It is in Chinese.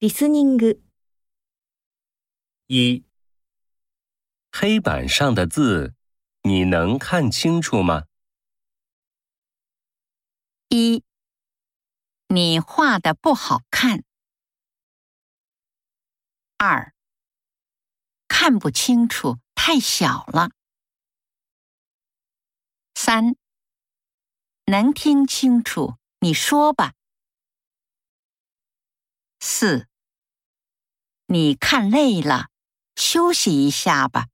リスニング、一，黑板上的字，你能看清楚吗？一，你画的不好看。二，看不清楚，太小了。三，能听清楚，你说吧。四， 你看累了，休息一下吧。